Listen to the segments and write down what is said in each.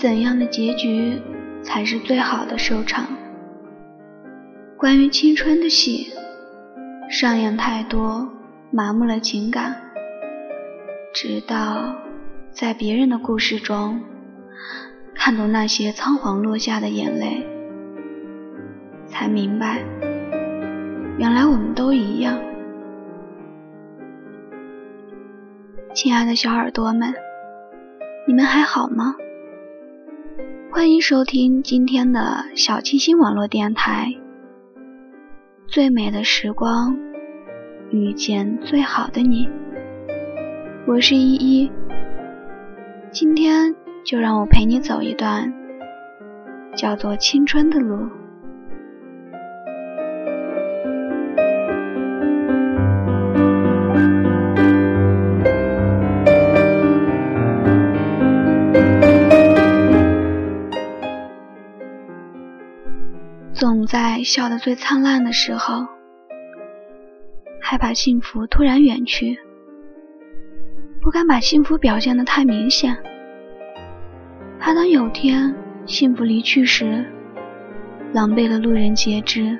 怎样的结局才是最好的收场？关于青春的戏，上演太多，麻木了情感，直到在别人的故事中看懂那些仓皇落下的眼泪，才明白，原来我们都一样。亲爱的小耳朵们，你们还好吗？欢迎收听今天的小清新网络电台。最美的时光，遇见最好的你。我是依依，今天就让我陪你走一段叫做青春的路。总在笑得最灿烂的时候，害怕幸福突然远去，不敢把幸福表现得太明显，怕当有天幸福离去时，狼狈的路人皆知，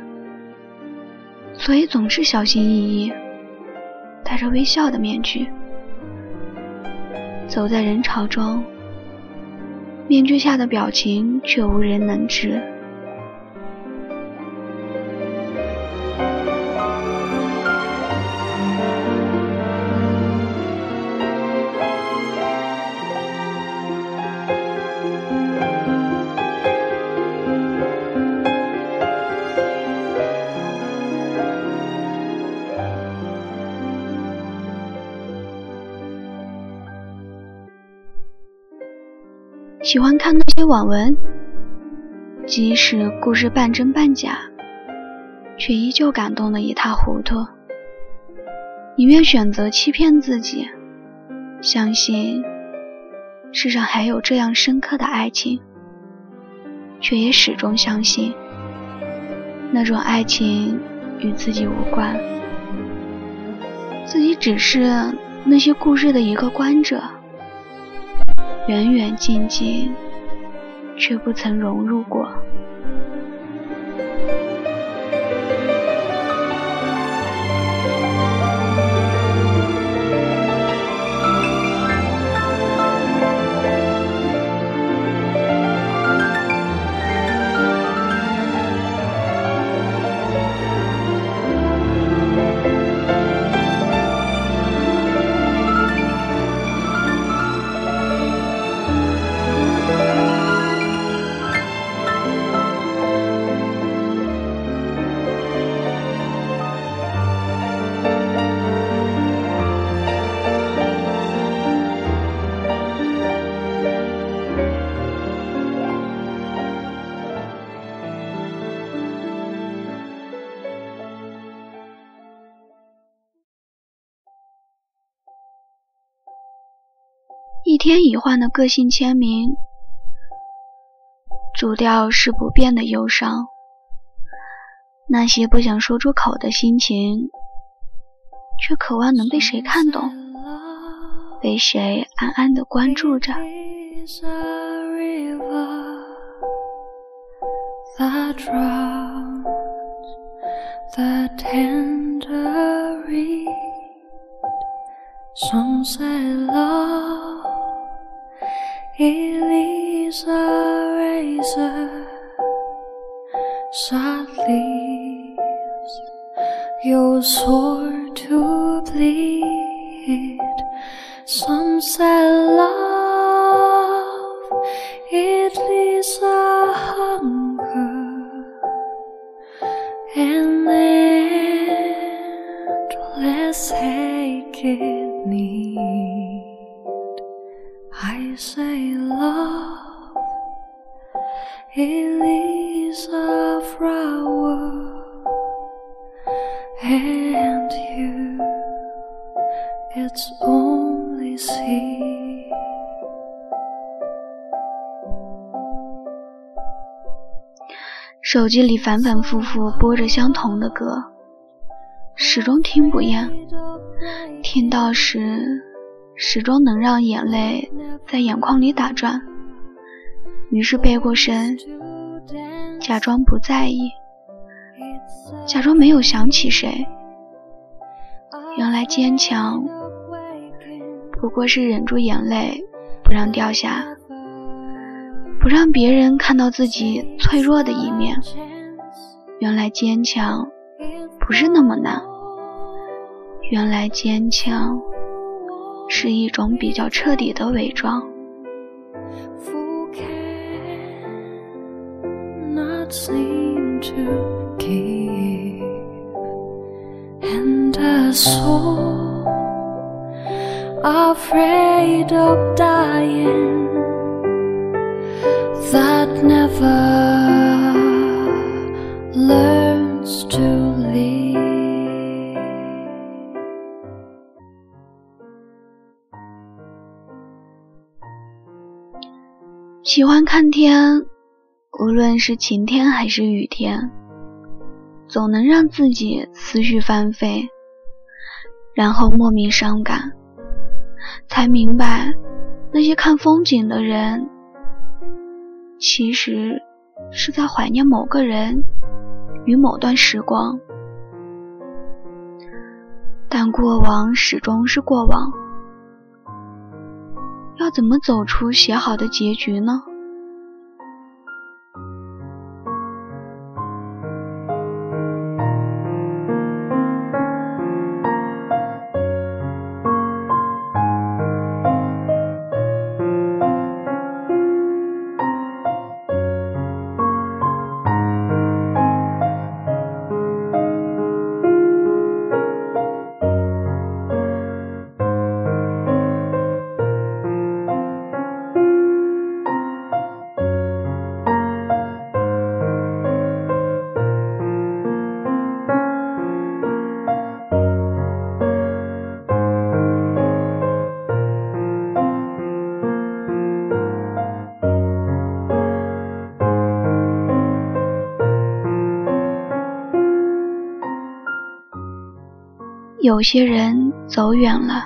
所以总是小心翼翼，戴着微笑的面具，走在人潮中，面具下的表情却无人能知。喜欢看那些网文，即使故事半真半假，却依旧感动得一塌糊涂。宁愿选择欺骗自己，相信世上还有这样深刻的爱情，却也始终相信那种爱情与自己无关，自己只是那些故事的一个观者。远远近近，却不曾融入过。天一换的个性签名，主调是不变的忧伤。那些不想说出口的心情，却渴望能被谁看懂，被谁暗暗的关注着。It leaves a razor, short leaves your sword to bleed. Some say love, it leaves a hunger and endless aching need. Say love, it is a flower, and you, it's only see 手机里反反复复播着相同的歌，始终听不厌。听到时。始终能让眼泪在眼眶里打转，于是背过身，假装不在意，假装没有想起谁。原来坚强不过是忍住眼泪，不让掉下，不让别人看到自己脆弱的一面。原来坚强不是那么难。原来坚强是一种比较彻底的伪装。喜欢看天，无论是晴天还是雨天，总能让自己思绪翻飞，然后莫名伤感，才明白那些看风景的人，其实是在怀念某个人与某段时光。但过往始终是过往。要怎么走出写好的结局呢？有些人走远了，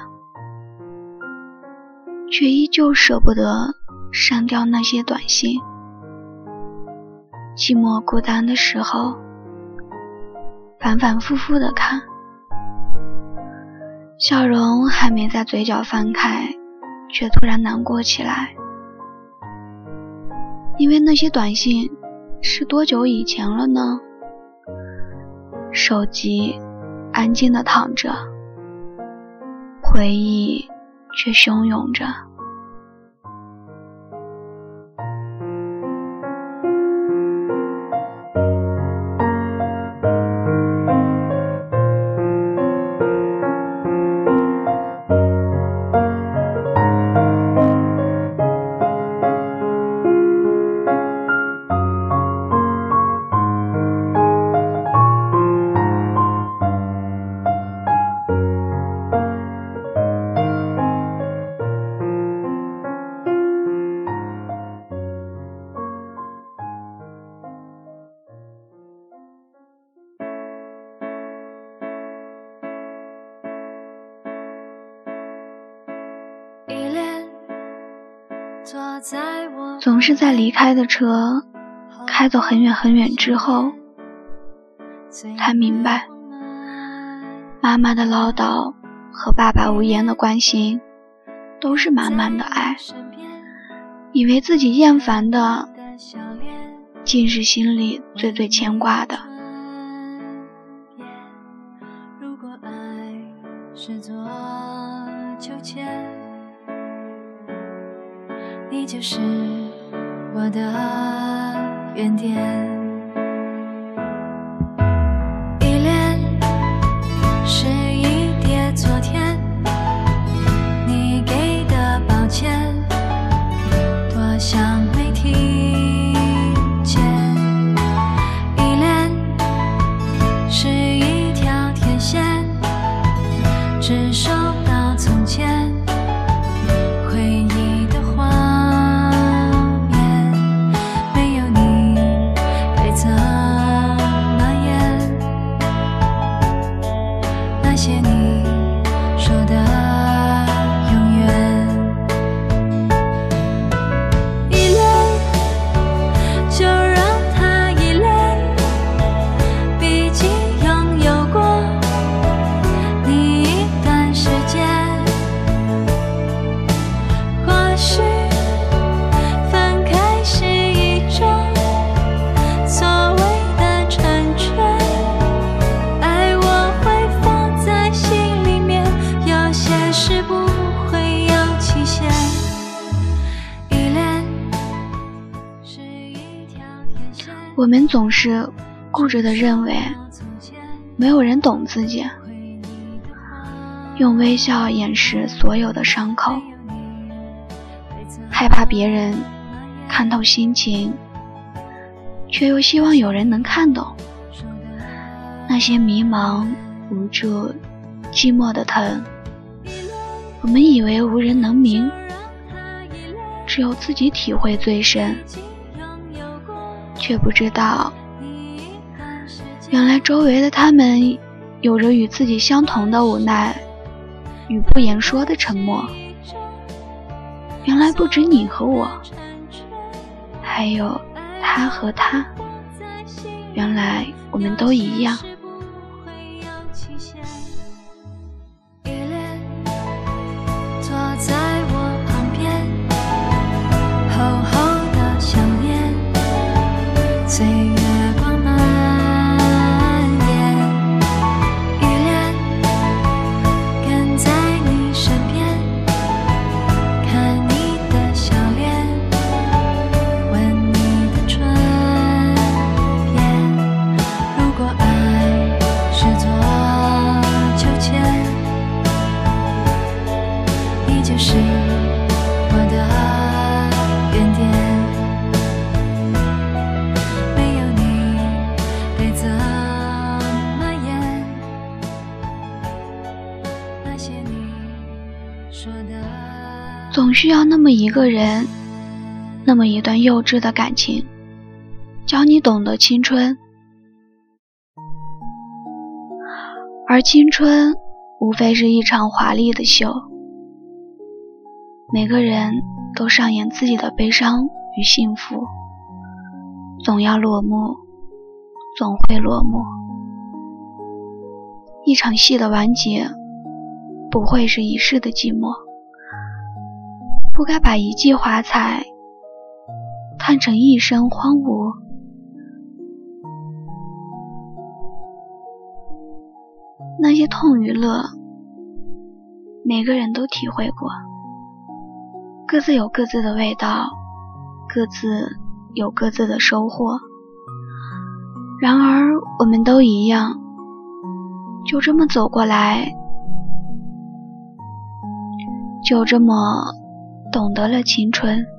却依旧舍不得删掉那些短信。寂寞孤单的时候，反反复复的看，笑容还没在嘴角翻开，却突然难过起来，因为那些短信是多久以前了呢？手机。安静的躺着，回忆却汹涌着。总是在离开的车开走很远很远之后，才明白，妈妈的唠叨和爸爸无言的关心，都是满满的爱。以为自己厌烦的，竟是心里最最牵挂的。如果爱是座秋千。你就是我的原点。我们总是固执的认为没有人懂自己，用微笑掩饰所有的伤口，害怕别人看透心情，却又希望有人能看懂那些迷茫、无助、寂寞的疼。我们以为无人能明，只有自己体会最深。却不知道，原来周围的他们有着与自己相同的无奈与不言说的沉默。原来不止你和我，还有他和他。原来我们都一样。总需要那么一个人，那么一段幼稚的感情，教你懂得青春。而青春，无非是一场华丽的秀。每个人都上演自己的悲伤与幸福，总要落幕，总会落幕。一场戏的完结，不会是一世的寂寞。不该把一季华彩看成一生荒芜。那些痛与乐，每个人都体会过，各自有各自的味道，各自有各自的收获。然而，我们都一样，就这么走过来，就这么。懂得了青春。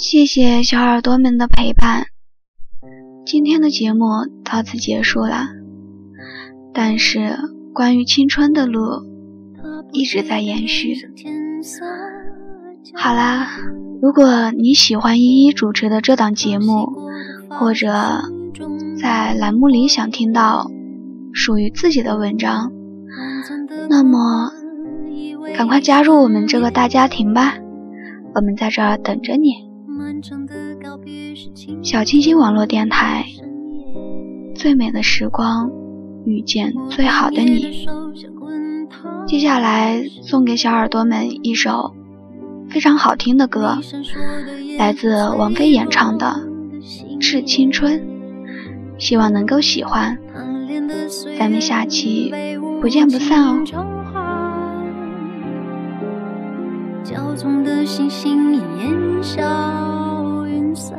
谢谢小耳朵们的陪伴，今天的节目到此结束了。但是关于青春的路一直在延续。好啦，如果你喜欢依依主持的这档节目，或者在栏目里想听到属于自己的文章，那么赶快加入我们这个大家庭吧，我们在这儿等着你。小清新网络电台，最美的时光，遇见最好的你。接下来送给小耳朵们一首非常好听的歌，来自王菲演唱的《致青春》，希望能够喜欢。咱们下期不见不散哦。骄纵的星星烟消云散，